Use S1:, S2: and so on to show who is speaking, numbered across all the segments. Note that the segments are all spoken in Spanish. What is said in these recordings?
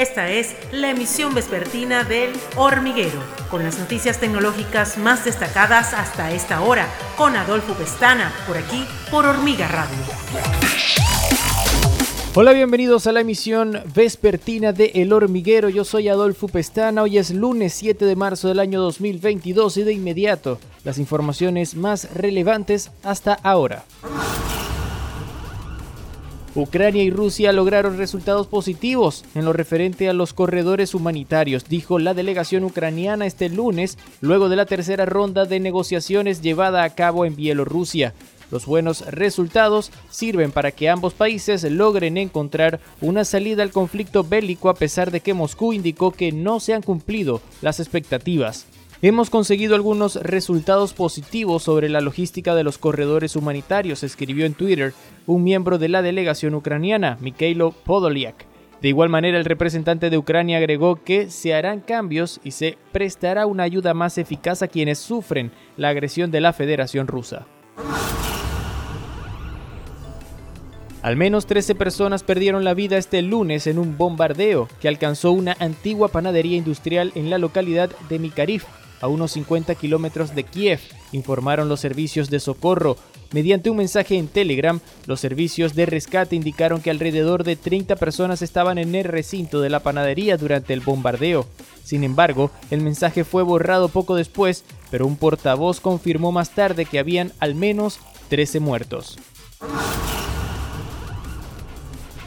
S1: Esta es la emisión vespertina del Hormiguero, con las noticias tecnológicas más destacadas hasta esta hora, con Adolfo Pestana, por aquí, por Hormiga Radio.
S2: Hola, bienvenidos a la emisión vespertina de El Hormiguero. Yo soy Adolfo Pestana. Hoy es lunes 7 de marzo del año 2022 y de inmediato las informaciones más relevantes hasta ahora. Ucrania y Rusia lograron resultados positivos en lo referente a los corredores humanitarios, dijo la delegación ucraniana este lunes, luego de la tercera ronda de negociaciones llevada a cabo en Bielorrusia. Los buenos resultados sirven para que ambos países logren encontrar una salida al conflicto bélico a pesar de que Moscú indicó que no se han cumplido las expectativas. Hemos conseguido algunos resultados positivos sobre la logística de los corredores humanitarios, escribió en Twitter un miembro de la delegación ucraniana, Mikhailo Podolyak. De igual manera, el representante de Ucrania agregó que se harán cambios y se prestará una ayuda más eficaz a quienes sufren la agresión de la Federación Rusa. Al menos 13 personas perdieron la vida este lunes en un bombardeo que alcanzó una antigua panadería industrial en la localidad de Mikarif, a unos 50 kilómetros de Kiev, informaron los servicios de socorro. Mediante un mensaje en Telegram, los servicios de rescate indicaron que alrededor de 30 personas estaban en el recinto de la panadería durante el bombardeo. Sin embargo, el mensaje fue borrado poco después, pero un portavoz confirmó más tarde que habían al menos 13 muertos.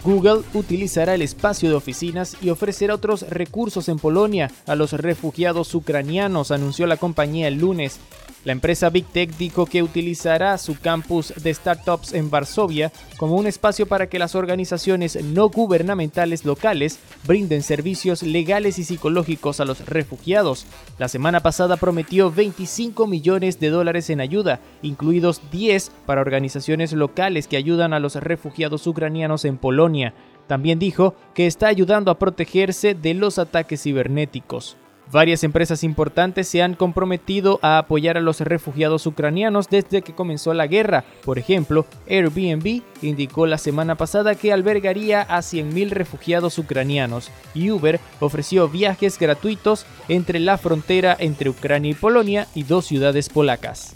S2: Google utilizará el espacio de oficinas y ofrecerá otros recursos en Polonia a los refugiados ucranianos, anunció la compañía el lunes. La empresa Big Tech dijo que utilizará su campus de startups en Varsovia como un espacio para que las organizaciones no gubernamentales locales brinden servicios legales y psicológicos a los refugiados. La semana pasada prometió 25 millones de dólares en ayuda, incluidos 10 para organizaciones locales que ayudan a los refugiados ucranianos en Polonia. También dijo que está ayudando a protegerse de los ataques cibernéticos. Varias empresas importantes se han comprometido a apoyar a los refugiados ucranianos desde que comenzó la guerra. Por ejemplo, Airbnb indicó la semana pasada que albergaría a 100.000 refugiados ucranianos y Uber ofreció viajes gratuitos entre la frontera entre Ucrania y Polonia y dos ciudades polacas.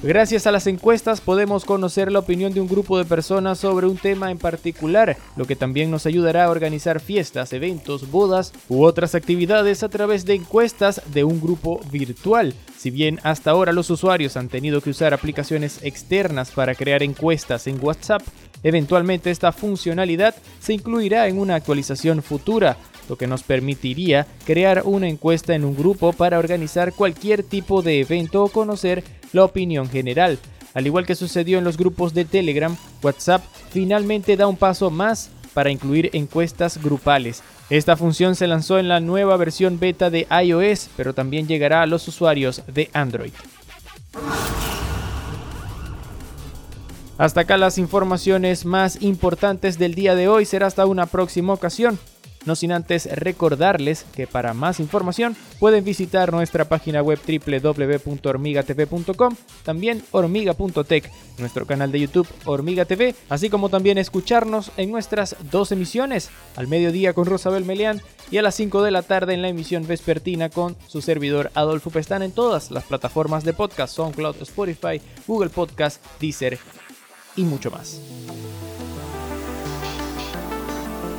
S2: Gracias a las encuestas podemos conocer la opinión de un grupo de personas sobre un tema en particular, lo que también nos ayudará a organizar fiestas, eventos, bodas u otras actividades a través de encuestas de un grupo virtual. Si bien hasta ahora los usuarios han tenido que usar aplicaciones externas para crear encuestas en WhatsApp, eventualmente esta funcionalidad se incluirá en una actualización futura, lo que nos permitiría crear una encuesta en un grupo para organizar cualquier tipo de evento o conocer la opinión general. Al igual que sucedió en los grupos de Telegram, WhatsApp finalmente da un paso más para incluir encuestas grupales. Esta función se lanzó en la nueva versión beta de iOS, pero también llegará a los usuarios de Android. Hasta acá las informaciones más importantes del día de hoy. Será hasta una próxima ocasión no sin antes recordarles que para más información pueden visitar nuestra página web www.hormigatv.com, también hormiga.tech, nuestro canal de YouTube Hormiga TV, así como también escucharnos en nuestras dos emisiones, al mediodía con Rosabel Meleán y a las 5 de la tarde en la emisión vespertina con su servidor Adolfo Pestán en todas las plataformas de podcast, SoundCloud, Spotify, Google Podcast, Deezer y mucho más.